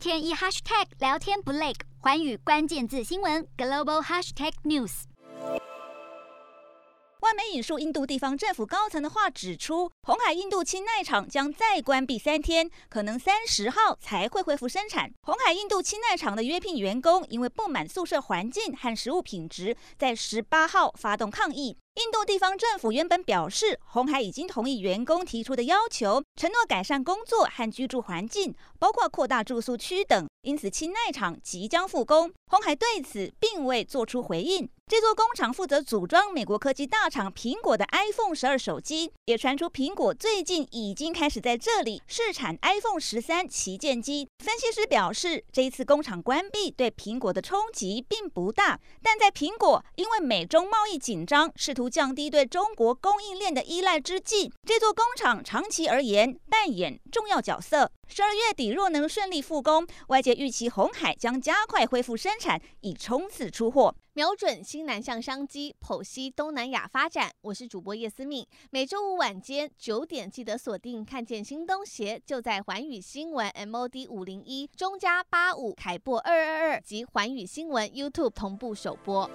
天一 hashtag 聊天不累，寰宇关键字新闻 global hashtag news。外媒引述印度地方政府高层的话指出，红海印度氢氖厂将再关闭三天，可能三十号才会恢复生产。红海印度氢氖厂的约聘员工因为不满宿舍环境和食物品质，在十八号发动抗议。印度地方政府原本表示，红海已经同意员工提出的要求，承诺改善工作和居住环境，包括扩大住宿区等。因此，氢氖厂即将复工。红海对此并未做出回应。这座工厂负责组装美国科技大厂苹果的 iPhone 十二手机，也传出苹果最近已经开始在这里试产 iPhone 十三旗舰机。分析师表示，这一次工厂关闭对苹果的冲击并不大，但在苹果因为美中贸易紧张，试图图降低对中国供应链的依赖之际，这座工厂长期而言扮演重要角色。十二月底若能顺利复工，外界预期鸿海将加快恢复生产，以冲刺出货。瞄准新南向商机，剖析东南亚发展。我是主播叶思敏，每周五晚间九点记得锁定。看见新东协就在环宇新闻 MOD 五零一中加八五凯擘二二二及环宇新闻 YouTube 同步首播。